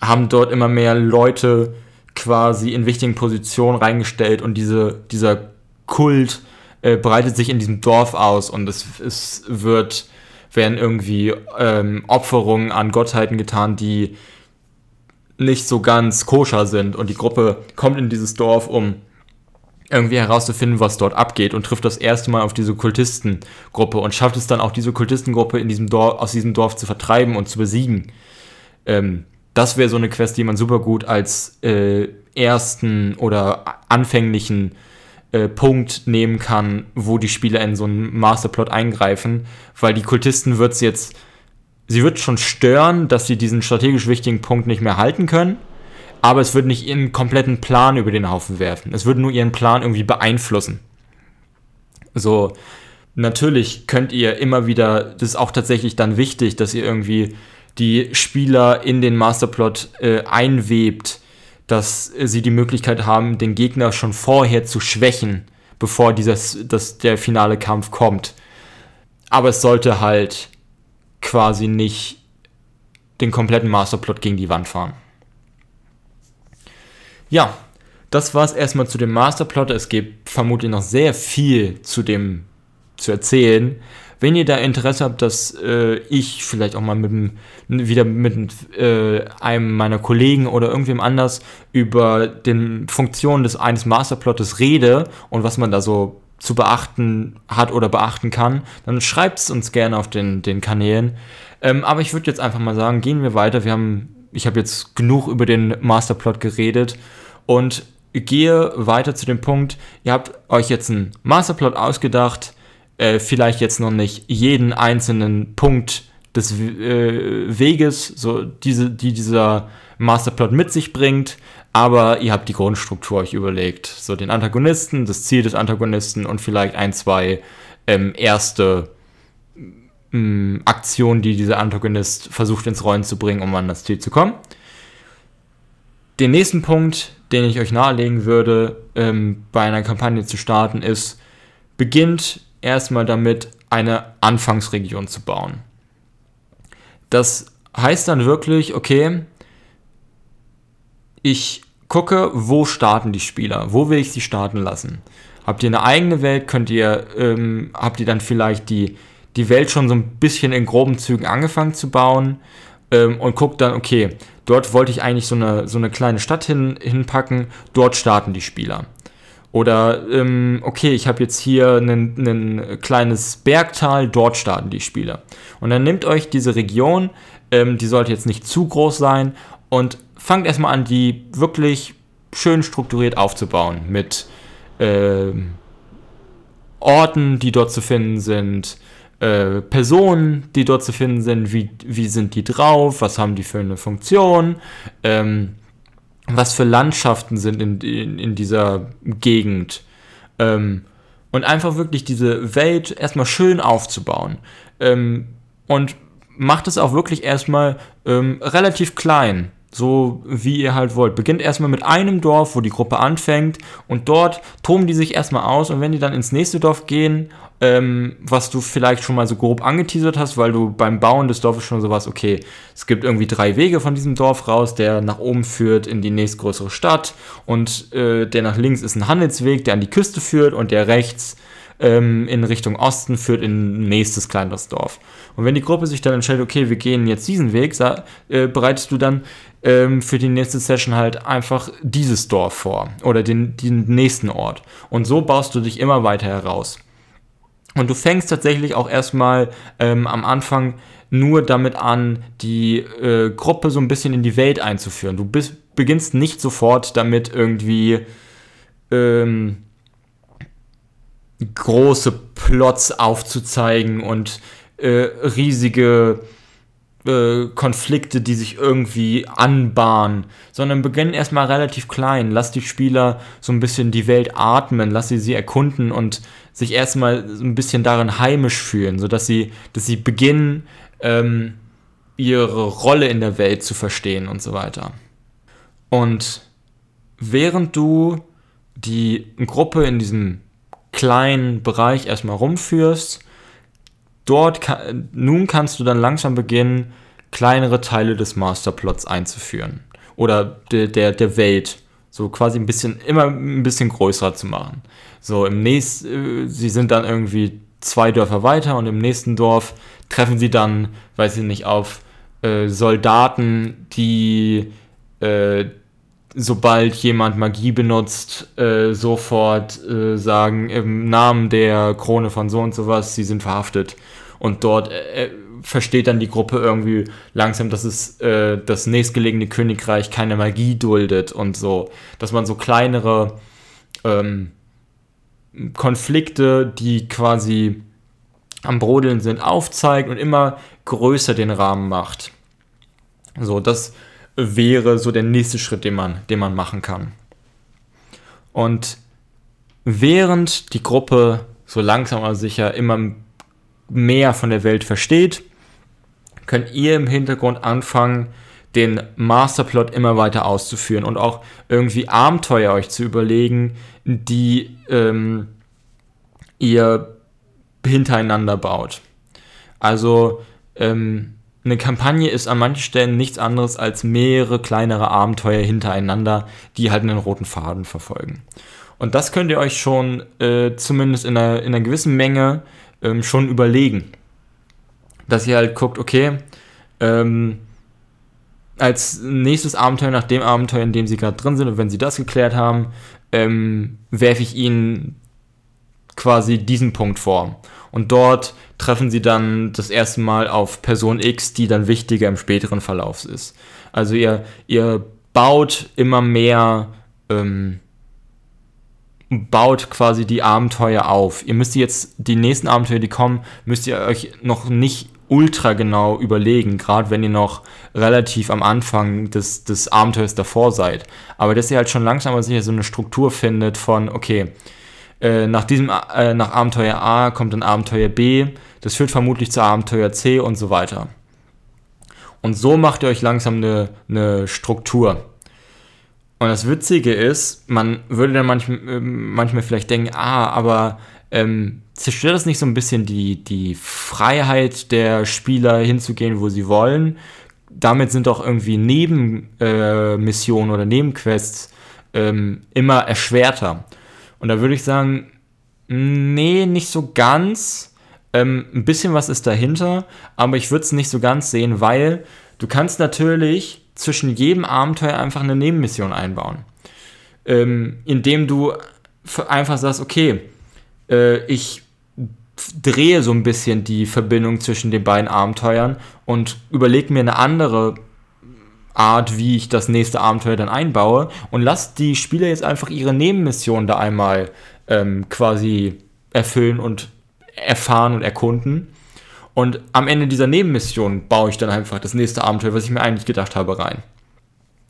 haben dort immer mehr Leute quasi in wichtigen Positionen reingestellt und diese, dieser Kult äh, breitet sich in diesem Dorf aus und es, es wird, werden irgendwie ähm, Opferungen an Gottheiten getan, die nicht so ganz koscher sind und die Gruppe kommt in dieses Dorf, um irgendwie herauszufinden, was dort abgeht und trifft das erste Mal auf diese Kultistengruppe und schafft es dann auch, diese Kultistengruppe in diesem Dorf, aus diesem Dorf zu vertreiben und zu besiegen. Ähm, das wäre so eine Quest, die man super gut als äh, ersten oder anfänglichen äh, Punkt nehmen kann, wo die Spieler in so einen Masterplot eingreifen, weil die Kultisten wird es jetzt, sie wird schon stören, dass sie diesen strategisch wichtigen Punkt nicht mehr halten können aber es wird nicht ihren kompletten Plan über den Haufen werfen. Es würde nur ihren Plan irgendwie beeinflussen. So, natürlich könnt ihr immer wieder, das ist auch tatsächlich dann wichtig, dass ihr irgendwie die Spieler in den Masterplot äh, einwebt, dass sie die Möglichkeit haben, den Gegner schon vorher zu schwächen, bevor dieses, das, der finale Kampf kommt. Aber es sollte halt quasi nicht den kompletten Masterplot gegen die Wand fahren. Ja, das war es erstmal zu dem Masterplot. Es gibt vermutlich noch sehr viel zu dem zu erzählen. Wenn ihr da Interesse habt, dass äh, ich vielleicht auch mal mit wieder mit äh, einem meiner Kollegen oder irgendwem anders über den Funktionen des eines Masterplottes rede und was man da so zu beachten hat oder beachten kann, dann schreibt es uns gerne auf den, den Kanälen. Ähm, aber ich würde jetzt einfach mal sagen, gehen wir weiter. Wir haben ich habe jetzt genug über den Masterplot geredet und gehe weiter zu dem Punkt, ihr habt euch jetzt einen Masterplot ausgedacht, äh, vielleicht jetzt noch nicht jeden einzelnen Punkt des äh, Weges, so diese, die dieser Masterplot mit sich bringt, aber ihr habt die Grundstruktur euch überlegt. So den Antagonisten, das Ziel des Antagonisten und vielleicht ein, zwei ähm, erste mh, Aktion, die dieser Antagonist versucht ins Rollen zu bringen, um an das Ziel zu kommen. Den nächsten Punkt, den ich euch nahelegen würde, ähm, bei einer Kampagne zu starten, ist, beginnt erstmal damit, eine Anfangsregion zu bauen. Das heißt dann wirklich, okay, ich gucke, wo starten die Spieler, wo will ich sie starten lassen. Habt ihr eine eigene Welt, könnt ihr, ähm, habt ihr dann vielleicht die die Welt schon so ein bisschen in groben Zügen angefangen zu bauen ähm, und guckt dann, okay, dort wollte ich eigentlich so eine, so eine kleine Stadt hin, hinpacken, dort starten die Spieler. Oder, ähm, okay, ich habe jetzt hier ein kleines Bergtal, dort starten die Spieler. Und dann nehmt euch diese Region, ähm, die sollte jetzt nicht zu groß sein, und fangt erstmal an, die wirklich schön strukturiert aufzubauen mit ähm, Orten, die dort zu finden sind, äh, Personen, die dort zu finden sind, wie, wie sind die drauf, was haben die für eine Funktion, ähm, was für Landschaften sind in, in, in dieser Gegend. Ähm, und einfach wirklich diese Welt erstmal schön aufzubauen. Ähm, und macht es auch wirklich erstmal ähm, relativ klein so wie ihr halt wollt. Beginnt erstmal mit einem Dorf, wo die Gruppe anfängt und dort toben die sich erstmal aus und wenn die dann ins nächste Dorf gehen, ähm, was du vielleicht schon mal so grob angeteasert hast, weil du beim Bauen des Dorfes schon so was, okay, es gibt irgendwie drei Wege von diesem Dorf raus, der nach oben führt in die nächstgrößere Stadt und äh, der nach links ist ein Handelsweg, der an die Küste führt und der rechts ähm, in Richtung Osten führt in ein nächstes kleineres Dorf. Und wenn die Gruppe sich dann entscheidet, okay, wir gehen jetzt diesen Weg, äh, bereitest du dann ähm, für die nächste Session halt einfach dieses Dorf vor oder den, den nächsten Ort. Und so baust du dich immer weiter heraus. Und du fängst tatsächlich auch erstmal ähm, am Anfang nur damit an, die äh, Gruppe so ein bisschen in die Welt einzuführen. Du bist, beginnst nicht sofort damit irgendwie ähm, große Plots aufzuzeigen und äh, riesige äh, Konflikte, die sich irgendwie anbahnen, sondern beginnen erstmal relativ klein. Lass die Spieler so ein bisschen die Welt atmen, lass sie sie erkunden und sich erstmal so ein bisschen darin heimisch fühlen, sodass sie, dass sie beginnen, ähm, ihre Rolle in der Welt zu verstehen und so weiter. Und während du die Gruppe in diesem kleinen Bereich erstmal rumführst, dort kann, nun kannst du dann langsam beginnen, kleinere Teile des Masterplots einzuführen. Oder de, der, der Welt. So quasi ein bisschen, immer ein bisschen größer zu machen. So im nächsten, äh, sie sind dann irgendwie zwei Dörfer weiter und im nächsten Dorf treffen sie dann, weiß ich nicht, auf äh, Soldaten, die äh, sobald jemand Magie benutzt, äh, sofort äh, sagen im Namen der Krone von so und sowas, sie sind verhaftet. Und dort äh, versteht dann die Gruppe irgendwie langsam, dass es äh, das nächstgelegene Königreich keine Magie duldet und so. Dass man so kleinere ähm, Konflikte, die quasi am Brodeln sind, aufzeigt und immer größer den Rahmen macht. So, das wäre so der nächste Schritt, den man, den man machen kann. Und während die Gruppe so langsam aber sicher immer mehr von der Welt versteht, könnt ihr im Hintergrund anfangen, den Masterplot immer weiter auszuführen und auch irgendwie Abenteuer euch zu überlegen, die ähm, ihr hintereinander baut. Also ähm, eine Kampagne ist an manchen Stellen nichts anderes als mehrere kleinere Abenteuer hintereinander, die halt einen roten Faden verfolgen. Und das könnt ihr euch schon äh, zumindest in einer, in einer gewissen Menge ähm, schon überlegen. Dass ihr halt guckt, okay, ähm, als nächstes Abenteuer nach dem Abenteuer, in dem sie gerade drin sind, und wenn sie das geklärt haben, ähm, werfe ich ihnen quasi diesen Punkt vor. Und dort treffen sie dann das erste Mal auf Person X, die dann wichtiger im späteren Verlauf ist. Also ihr, ihr baut immer mehr, ähm, baut quasi die Abenteuer auf. Ihr müsst jetzt, die nächsten Abenteuer, die kommen, müsst ihr euch noch nicht ultra genau überlegen, gerade wenn ihr noch relativ am Anfang des, des Abenteuers davor seid. Aber dass ihr halt schon langsam aber sicher so eine Struktur findet von, okay, äh, nach diesem, äh, nach Abenteuer A kommt dann Abenteuer B, das führt vermutlich zu Abenteuer C und so weiter. Und so macht ihr euch langsam eine, eine Struktur. Und das Witzige ist, man würde dann manchmal, äh, manchmal vielleicht denken, ah, aber ähm, zerstört das nicht so ein bisschen die, die Freiheit der Spieler hinzugehen, wo sie wollen? Damit sind doch irgendwie Nebenmissionen äh, oder Nebenquests ähm, immer erschwerter. Und da würde ich sagen, nee, nicht so ganz. Ähm, ein bisschen was ist dahinter, aber ich würde es nicht so ganz sehen, weil du kannst natürlich zwischen jedem Abenteuer einfach eine Nebenmission einbauen. Ähm, indem du einfach sagst, okay, äh, ich drehe so ein bisschen die Verbindung zwischen den beiden Abenteuern und überlege mir eine andere Art, wie ich das nächste Abenteuer dann einbaue und lasst die Spieler jetzt einfach ihre Nebenmission da einmal ähm, quasi erfüllen und erfahren und erkunden. Und am Ende dieser Nebenmission baue ich dann einfach das nächste Abenteuer, was ich mir eigentlich gedacht habe, rein.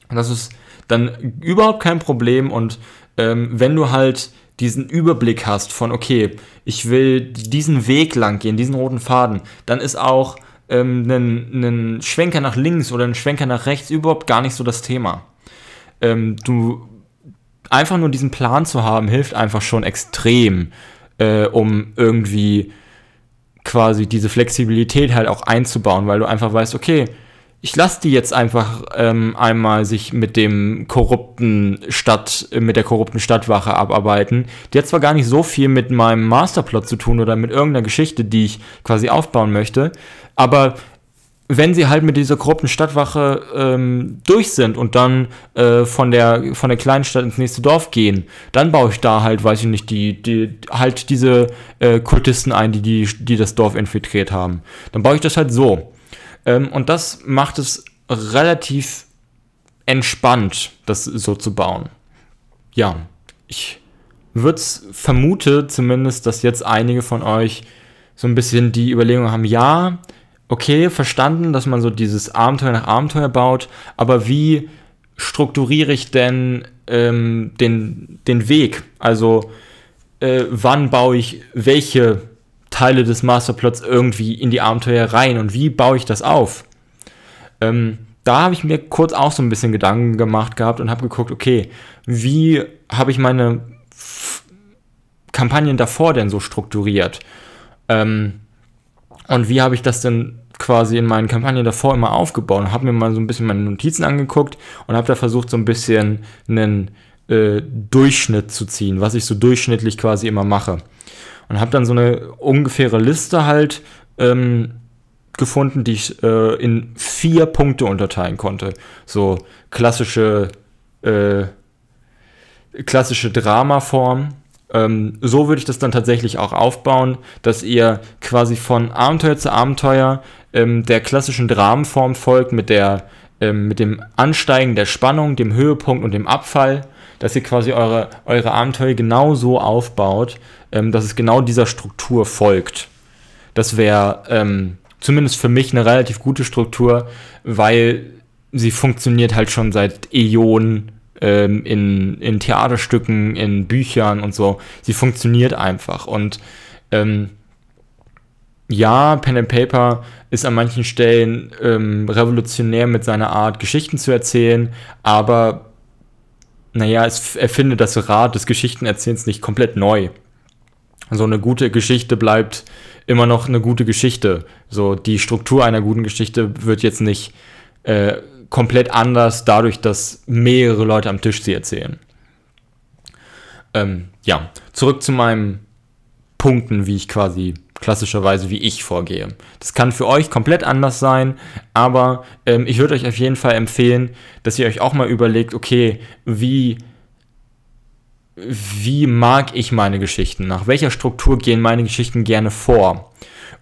Und das ist dann überhaupt kein Problem. Und ähm, wenn du halt diesen Überblick hast von, okay, ich will diesen Weg lang gehen, diesen roten Faden, dann ist auch ähm, ein, ein Schwenker nach links oder ein Schwenker nach rechts überhaupt gar nicht so das Thema. Ähm, du einfach nur diesen Plan zu haben, hilft einfach schon extrem, äh, um irgendwie quasi diese Flexibilität halt auch einzubauen, weil du einfach weißt, okay, ich lasse die jetzt einfach ähm, einmal sich mit dem korrupten Stadt, mit der korrupten Stadtwache abarbeiten. Die hat zwar gar nicht so viel mit meinem Masterplot zu tun oder mit irgendeiner Geschichte, die ich quasi aufbauen möchte, aber wenn sie halt mit dieser korrupten Stadtwache ähm, durch sind und dann äh, von der von der kleinen Stadt ins nächste Dorf gehen, dann baue ich da halt, weiß ich nicht, die, die halt diese äh, Kultisten ein, die, die die das Dorf infiltriert haben. Dann baue ich das halt so. Ähm, und das macht es relativ entspannt, das so zu bauen. Ja, ich würde vermute zumindest, dass jetzt einige von euch so ein bisschen die Überlegung haben, ja, okay, verstanden, dass man so dieses Abenteuer nach Abenteuer baut, aber wie strukturiere ich denn ähm, den, den Weg? Also äh, wann baue ich welche Teile des Masterplots irgendwie in die Abenteuer rein und wie baue ich das auf? Ähm, da habe ich mir kurz auch so ein bisschen Gedanken gemacht gehabt und habe geguckt, okay, wie habe ich meine F Kampagnen davor denn so strukturiert? Ähm, und wie habe ich das denn quasi in meinen Kampagnen davor immer aufgebaut und habe mir mal so ein bisschen meine Notizen angeguckt und habe da versucht, so ein bisschen einen äh, Durchschnitt zu ziehen, was ich so durchschnittlich quasi immer mache und habe dann so eine ungefähre Liste halt ähm, gefunden, die ich äh, in vier Punkte unterteilen konnte. So klassische, äh, klassische Dramaform. Ähm, so würde ich das dann tatsächlich auch aufbauen, dass ihr quasi von Abenteuer zu Abenteuer ähm, der klassischen Dramenform folgt mit der ähm, mit dem Ansteigen der Spannung, dem Höhepunkt und dem Abfall, dass ihr quasi eure, eure Abenteuer genau so aufbaut, ähm, dass es genau dieser Struktur folgt. Das wäre ähm, zumindest für mich eine relativ gute Struktur, weil sie funktioniert halt schon seit Äonen ähm, in, in Theaterstücken, in Büchern und so. Sie funktioniert einfach. Und ähm, ja, Pen and Paper ist an manchen Stellen ähm, revolutionär mit seiner Art, Geschichten zu erzählen, aber naja, es erfindet das Rad des Geschichtenerzählens nicht komplett neu so eine gute Geschichte bleibt immer noch eine gute Geschichte. So die Struktur einer guten Geschichte wird jetzt nicht äh, komplett anders dadurch, dass mehrere Leute am Tisch sie erzählen. Ähm, ja, zurück zu meinen Punkten, wie ich quasi klassischerweise, wie ich vorgehe. Das kann für euch komplett anders sein, aber ähm, ich würde euch auf jeden Fall empfehlen, dass ihr euch auch mal überlegt, okay, wie wie mag ich meine Geschichten? Nach welcher Struktur gehen meine Geschichten gerne vor?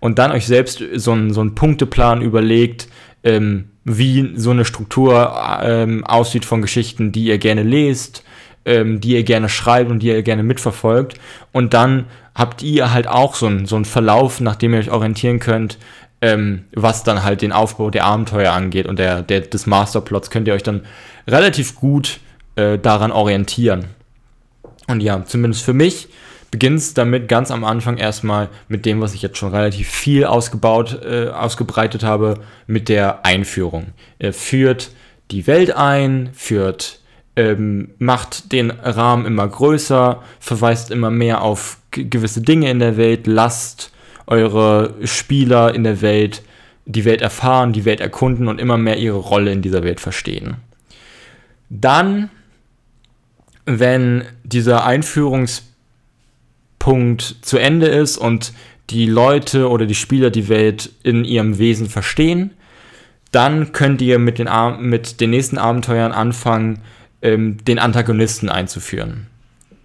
Und dann euch selbst so einen, so einen Punkteplan überlegt, ähm, wie so eine Struktur ähm, aussieht von Geschichten, die ihr gerne lest, ähm, die ihr gerne schreibt und die ihr gerne mitverfolgt. Und dann habt ihr halt auch so einen, so einen Verlauf, nach dem ihr euch orientieren könnt, ähm, was dann halt den Aufbau der Abenteuer angeht und der, der, des Masterplots, könnt ihr euch dann relativ gut äh, daran orientieren. Und ja, zumindest für mich beginnt es damit ganz am Anfang erstmal mit dem, was ich jetzt schon relativ viel ausgebaut, äh, ausgebreitet habe, mit der Einführung. Er führt die Welt ein, führt, ähm, macht den Rahmen immer größer, verweist immer mehr auf gewisse Dinge in der Welt, lasst eure Spieler in der Welt die Welt erfahren, die Welt erkunden und immer mehr ihre Rolle in dieser Welt verstehen. Dann wenn dieser Einführungspunkt zu Ende ist und die Leute oder die Spieler die Welt in ihrem Wesen verstehen, dann könnt ihr mit den, mit den nächsten Abenteuern anfangen, ähm, den Antagonisten einzuführen.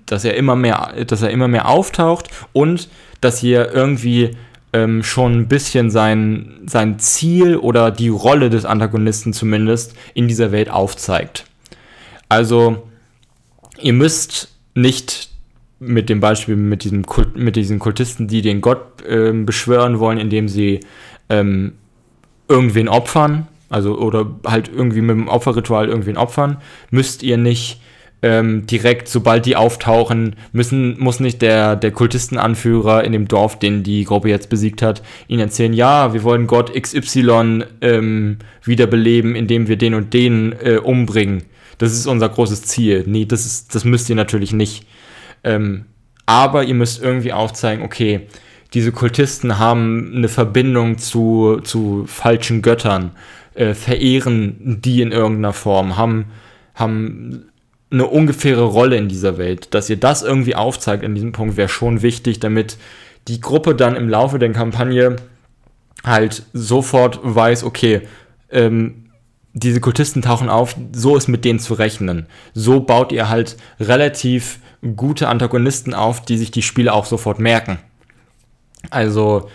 Dass er immer mehr, dass er immer mehr auftaucht und dass ihr irgendwie ähm, schon ein bisschen sein, sein Ziel oder die Rolle des Antagonisten zumindest in dieser Welt aufzeigt. Also Ihr müsst nicht mit dem Beispiel mit, diesem Kult, mit diesen Kultisten, die den Gott äh, beschwören wollen, indem sie ähm, irgendwen opfern, also oder halt irgendwie mit dem Opferritual irgendwen opfern, müsst ihr nicht ähm, direkt, sobald die auftauchen, müssen, muss nicht der, der Kultistenanführer in dem Dorf, den die Gruppe jetzt besiegt hat, ihnen erzählen, ja, wir wollen Gott XY ähm, wiederbeleben, indem wir den und den äh, umbringen. Das ist unser großes Ziel. Nee, das, ist, das müsst ihr natürlich nicht. Ähm, aber ihr müsst irgendwie aufzeigen, okay, diese Kultisten haben eine Verbindung zu, zu falschen Göttern, äh, verehren die in irgendeiner Form, haben, haben eine ungefähre Rolle in dieser Welt. Dass ihr das irgendwie aufzeigt in diesem Punkt wäre schon wichtig, damit die Gruppe dann im Laufe der Kampagne halt sofort weiß, okay, ähm, diese Kultisten tauchen auf, so ist mit denen zu rechnen. So baut ihr halt relativ gute Antagonisten auf, die sich die Spiele auch sofort merken. Also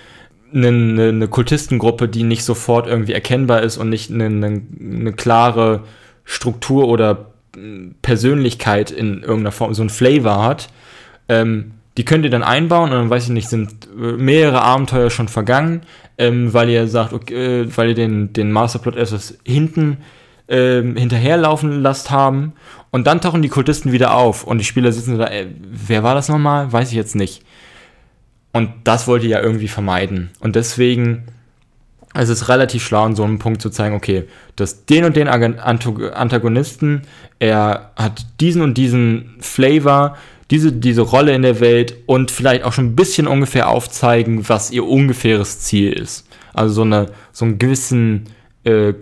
eine, eine Kultistengruppe, die nicht sofort irgendwie erkennbar ist und nicht eine, eine, eine klare Struktur oder Persönlichkeit in irgendeiner Form, so ein Flavor hat, ähm, die könnt ihr dann einbauen und dann weiß ich nicht, sind äh, mehrere Abenteuer schon vergangen, ähm, weil ihr sagt, okay, äh, weil ihr den, den Masterplot etwas hinten ähm, hinterherlaufen lasst haben und dann tauchen die Kultisten wieder auf und die Spieler sitzen da, äh, wer war das nochmal? Weiß ich jetzt nicht. Und das wollt ihr ja irgendwie vermeiden. Und deswegen es ist relativ schlau, an so einem Punkt zu zeigen, okay, dass den und den Antagonisten, er hat diesen und diesen Flavor, diese, diese Rolle in der Welt und vielleicht auch schon ein bisschen ungefähr aufzeigen, was ihr ungefähres Ziel ist. Also so, eine, so einen gewissen äh,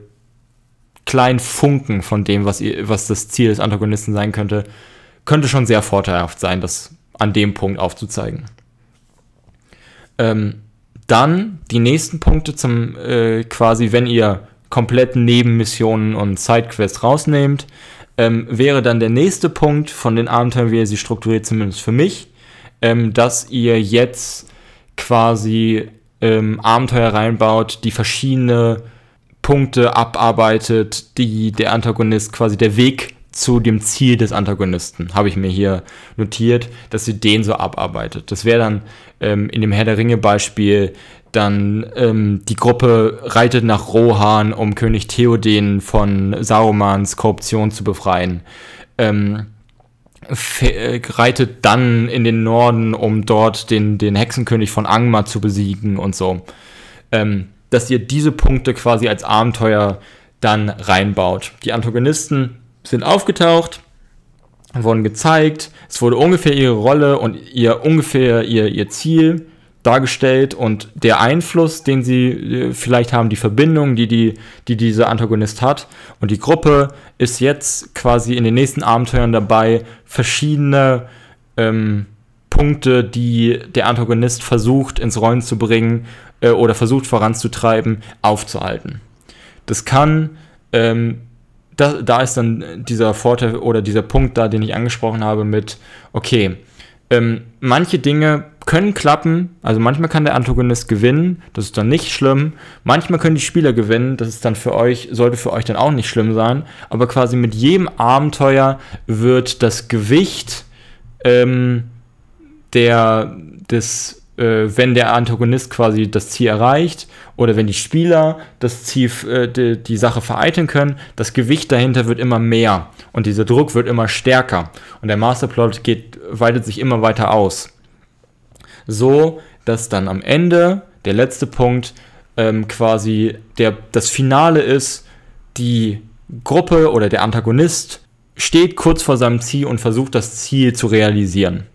kleinen Funken von dem, was, ihr, was das Ziel des Antagonisten sein könnte, könnte schon sehr vorteilhaft sein, das an dem Punkt aufzuzeigen. Ähm, dann die nächsten Punkte zum äh, quasi, wenn ihr komplett Nebenmissionen und Sidequests rausnehmt, ähm, wäre dann der nächste Punkt von den Abenteuern, wie ihr sie strukturiert, zumindest für mich, ähm, dass ihr jetzt quasi ähm, Abenteuer reinbaut, die verschiedene Punkte abarbeitet, die der Antagonist quasi der Weg zu dem Ziel des Antagonisten, habe ich mir hier notiert, dass sie den so abarbeitet. Das wäre dann ähm, in dem Herr der Ringe Beispiel dann ähm, die Gruppe reitet nach Rohan, um König Theoden von Sarumans Korruption zu befreien. Ähm, äh, reitet dann in den Norden, um dort den, den Hexenkönig von Angmar zu besiegen und so. Ähm, dass ihr diese Punkte quasi als Abenteuer dann reinbaut. Die Antagonisten sind aufgetaucht, wurden gezeigt, es wurde ungefähr ihre Rolle und ihr ungefähr ihr, ihr Ziel dargestellt und der Einfluss, den sie äh, vielleicht haben, die Verbindung, die, die, die dieser Antagonist hat. Und die Gruppe ist jetzt quasi in den nächsten Abenteuern dabei, verschiedene ähm, Punkte, die der Antagonist versucht ins Rollen zu bringen äh, oder versucht voranzutreiben, aufzuhalten. Das kann ähm, da, da ist dann dieser Vorteil oder dieser Punkt da, den ich angesprochen habe mit, okay, ähm, manche Dinge können klappen, also manchmal kann der Antagonist gewinnen, das ist dann nicht schlimm. Manchmal können die Spieler gewinnen, das ist dann für euch, sollte für euch dann auch nicht schlimm sein. Aber quasi mit jedem Abenteuer wird das Gewicht ähm, der, des wenn der Antagonist quasi das Ziel erreicht oder wenn die Spieler das Ziel, äh, die, die Sache vereiteln können, das Gewicht dahinter wird immer mehr und dieser Druck wird immer stärker und der Masterplot geht, weitet sich immer weiter aus. So, dass dann am Ende der letzte Punkt ähm, quasi der, das Finale ist, die Gruppe oder der Antagonist steht kurz vor seinem Ziel und versucht das Ziel zu realisieren.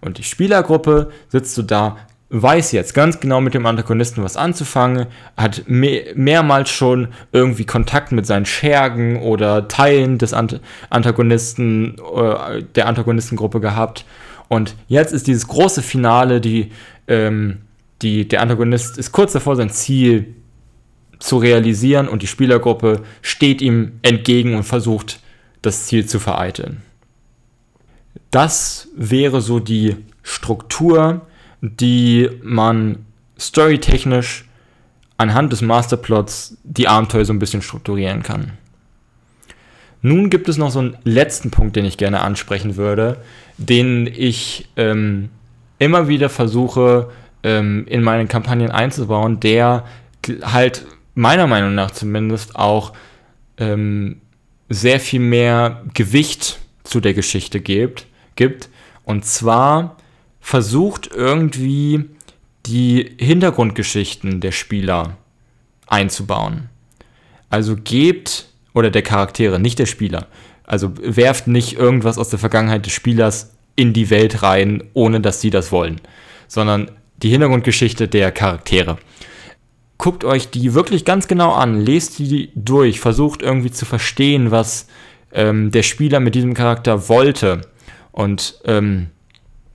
Und die Spielergruppe sitzt so da, weiß jetzt ganz genau mit dem Antagonisten was anzufangen, hat me mehrmals schon irgendwie Kontakt mit seinen Schergen oder Teilen des Ant Antagonisten, äh, der Antagonistengruppe gehabt. Und jetzt ist dieses große Finale, die, ähm, die, der Antagonist ist kurz davor, sein Ziel zu realisieren und die Spielergruppe steht ihm entgegen und versucht, das Ziel zu vereiteln. Das wäre so die Struktur, die man storytechnisch anhand des Masterplots die Abenteuer so ein bisschen strukturieren kann. Nun gibt es noch so einen letzten Punkt, den ich gerne ansprechen würde, den ich ähm, immer wieder versuche ähm, in meinen Kampagnen einzubauen, der halt meiner Meinung nach zumindest auch ähm, sehr viel mehr Gewicht zu der Geschichte gibt, gibt. Und zwar versucht irgendwie die Hintergrundgeschichten der Spieler einzubauen. Also gebt, oder der Charaktere, nicht der Spieler. Also werft nicht irgendwas aus der Vergangenheit des Spielers in die Welt rein, ohne dass sie das wollen, sondern die Hintergrundgeschichte der Charaktere. Guckt euch die wirklich ganz genau an, lest die durch, versucht irgendwie zu verstehen, was ähm, der Spieler mit diesem Charakter wollte und ähm,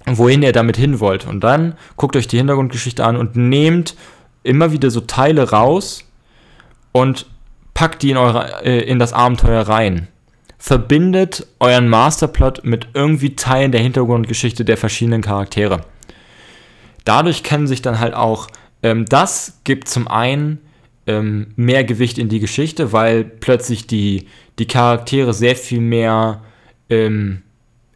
wohin er damit hin wollte. Und dann guckt euch die Hintergrundgeschichte an und nehmt immer wieder so Teile raus und packt die in, eure, äh, in das Abenteuer rein. Verbindet euren Masterplot mit irgendwie Teilen der Hintergrundgeschichte der verschiedenen Charaktere. Dadurch können sich dann halt auch, ähm, das gibt zum einen ähm, mehr Gewicht in die Geschichte, weil plötzlich die, die Charaktere sehr viel mehr ähm,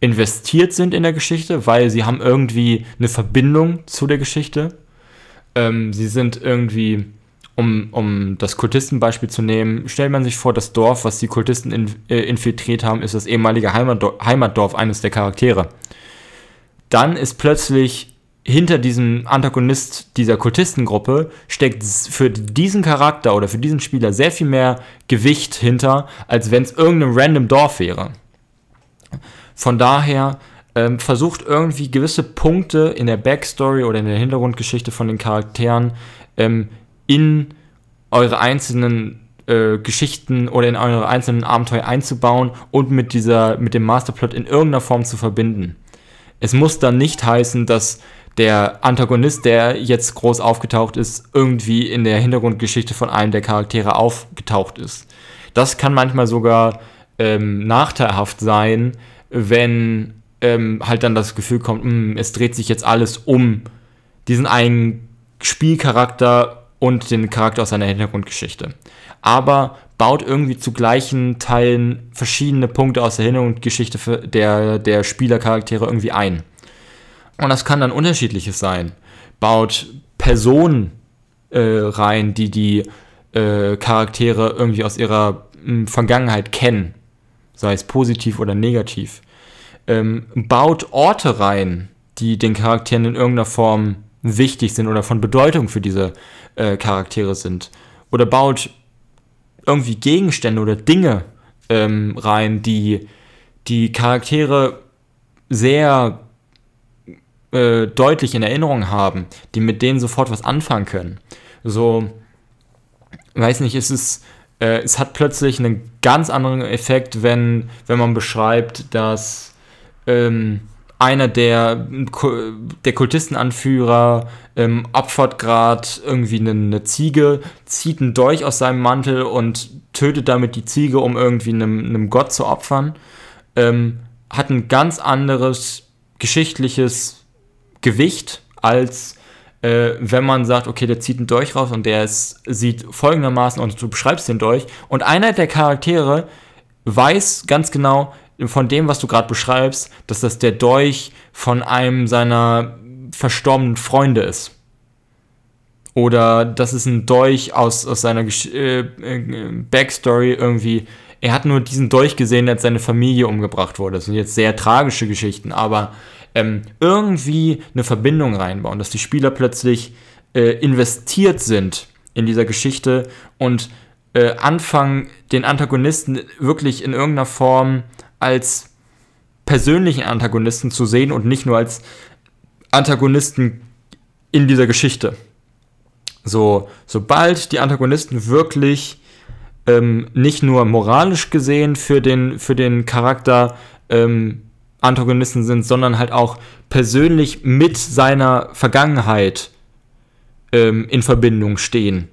investiert sind in der Geschichte, weil sie haben irgendwie eine Verbindung zu der Geschichte. Ähm, sie sind irgendwie, um, um das Kultistenbeispiel zu nehmen, stellt man sich vor, das Dorf, was die Kultisten in, äh, infiltriert haben, ist das ehemalige Heimatdorf, Heimatdorf eines der Charaktere. Dann ist plötzlich hinter diesem Antagonist dieser Kultistengruppe steckt für diesen Charakter oder für diesen Spieler sehr viel mehr Gewicht hinter, als wenn es irgendein random Dorf wäre. Von daher ähm, versucht irgendwie gewisse Punkte in der Backstory oder in der Hintergrundgeschichte von den Charakteren ähm, in eure einzelnen äh, Geschichten oder in eure einzelnen Abenteuer einzubauen und mit dieser, mit dem Masterplot in irgendeiner Form zu verbinden. Es muss dann nicht heißen, dass der Antagonist, der jetzt groß aufgetaucht ist, irgendwie in der Hintergrundgeschichte von einem der Charaktere aufgetaucht ist. Das kann manchmal sogar ähm, nachteilhaft sein, wenn ähm, halt dann das Gefühl kommt, mh, hm, es dreht sich jetzt alles um diesen einen Spielcharakter und den Charakter aus seiner Hintergrundgeschichte. Aber baut irgendwie zu gleichen Teilen verschiedene Punkte aus der Hintergrundgeschichte der, der Spielercharaktere irgendwie ein. Und das kann dann unterschiedliches sein. Baut Personen äh, rein, die die äh, Charaktere irgendwie aus ihrer mh, hm, Vergangenheit kennen. Sei es positiv oder negativ. Ähm, baut Orte rein, die den Charakteren in irgendeiner Form wichtig sind oder von Bedeutung für diese äh, Charaktere sind. Oder baut irgendwie Gegenstände oder Dinge ähm, rein, die die Charaktere sehr äh, deutlich in Erinnerung haben, die mit denen sofort was anfangen können. So, weiß nicht, es ist, äh, es hat plötzlich einen ganz anderen Effekt, wenn, wenn man beschreibt, dass ähm, einer der, der Kultistenanführer ähm, opfert gerade irgendwie eine, eine, Ziege, zieht einen Dolch aus seinem Mantel und tötet damit die Ziege, um irgendwie einem, einem Gott zu opfern. Ähm, hat ein ganz anderes geschichtliches Gewicht, als äh, wenn man sagt, okay, der zieht einen Dolch raus und der ist, sieht folgendermaßen und du beschreibst den Dolch und einer der Charaktere weiß ganz genau von dem, was du gerade beschreibst, dass das der Dolch von einem seiner verstorbenen Freunde ist. Oder das ist ein Dolch aus, aus seiner Gesch äh, äh, Backstory irgendwie. Er hat nur diesen Dolch gesehen, als seine Familie umgebracht wurde. Das sind jetzt sehr tragische Geschichten, aber ähm, irgendwie eine Verbindung reinbauen, dass die Spieler plötzlich äh, investiert sind in dieser Geschichte und äh, anfangen, den Antagonisten wirklich in irgendeiner Form als persönlichen Antagonisten zu sehen und nicht nur als Antagonisten in dieser Geschichte. So, sobald die Antagonisten wirklich ähm, nicht nur moralisch gesehen für den, für den Charakter ähm, Antagonisten sind, sondern halt auch persönlich mit seiner Vergangenheit ähm, in Verbindung stehen,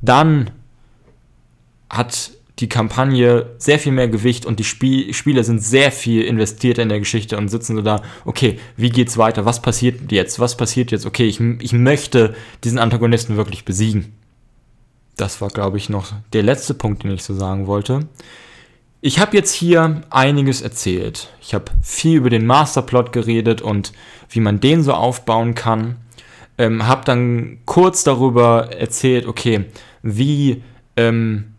dann hat die Kampagne sehr viel mehr Gewicht und die Spiel Spieler sind sehr viel investiert in der Geschichte und sitzen so da, okay, wie geht's weiter? Was passiert jetzt? Was passiert jetzt? Okay, ich, ich möchte diesen Antagonisten wirklich besiegen. Das war, glaube ich, noch der letzte Punkt, den ich so sagen wollte. Ich habe jetzt hier einiges erzählt. Ich habe viel über den Masterplot geredet und wie man den so aufbauen kann. Ähm, habe dann kurz darüber erzählt, okay, wie ähm,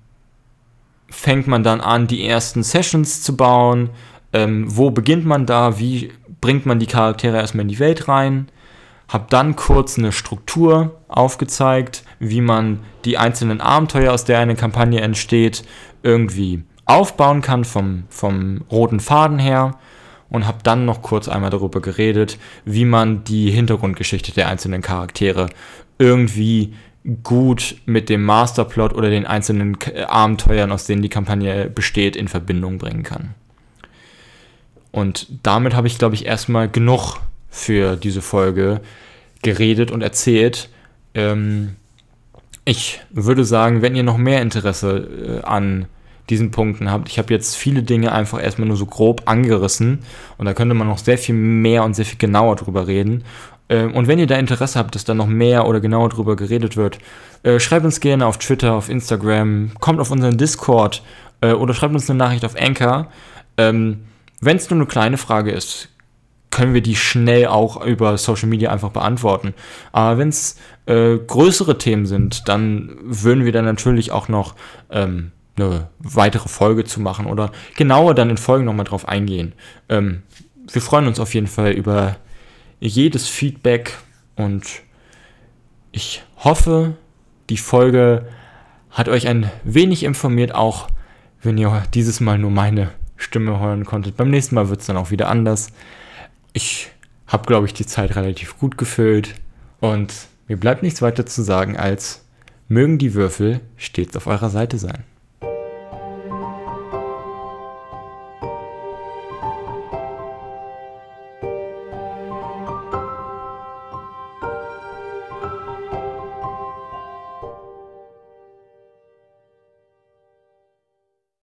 fängt man dann an, die ersten Sessions zu bauen? Ähm, wo beginnt man da? Wie bringt man die Charaktere erstmal in die Welt rein? Hab dann kurz eine Struktur aufgezeigt, wie man die einzelnen Abenteuer, aus der eine Kampagne entsteht, irgendwie aufbauen kann vom, vom roten Faden her und habe dann noch kurz einmal darüber geredet, wie man die Hintergrundgeschichte der einzelnen Charaktere irgendwie gut mit dem Masterplot oder den einzelnen Abenteuern, aus denen die Kampagne besteht, in Verbindung bringen kann. Und damit habe ich, glaube ich, erstmal genug für diese Folge geredet und erzählt. Ähm, ich würde sagen, wenn ihr noch mehr Interesse äh, an diesen Punkten habt, ich habe jetzt viele Dinge einfach erstmal nur so grob angerissen und da könnte man noch sehr viel mehr und sehr viel genauer drüber reden. Ähm, und wenn ihr da Interesse habt, dass da noch mehr oder genauer drüber geredet wird, äh, schreibt uns gerne auf Twitter, auf Instagram, kommt auf unseren Discord äh, oder schreibt uns eine Nachricht auf Anchor. Ähm, wenn es nur eine kleine Frage ist, können wir die schnell auch über Social Media einfach beantworten. Aber wenn es äh, größere Themen sind, dann würden wir dann natürlich auch noch ähm, eine weitere Folge zu machen oder genauer dann in Folgen nochmal drauf eingehen. Ähm, wir freuen uns auf jeden Fall über jedes Feedback und ich hoffe, die Folge hat euch ein wenig informiert, auch wenn ihr dieses Mal nur meine Stimme hören konntet. Beim nächsten Mal wird es dann auch wieder anders. Ich habe, glaube ich, die Zeit relativ gut gefüllt und mir bleibt nichts weiter zu sagen als mögen die Würfel stets auf eurer Seite sein.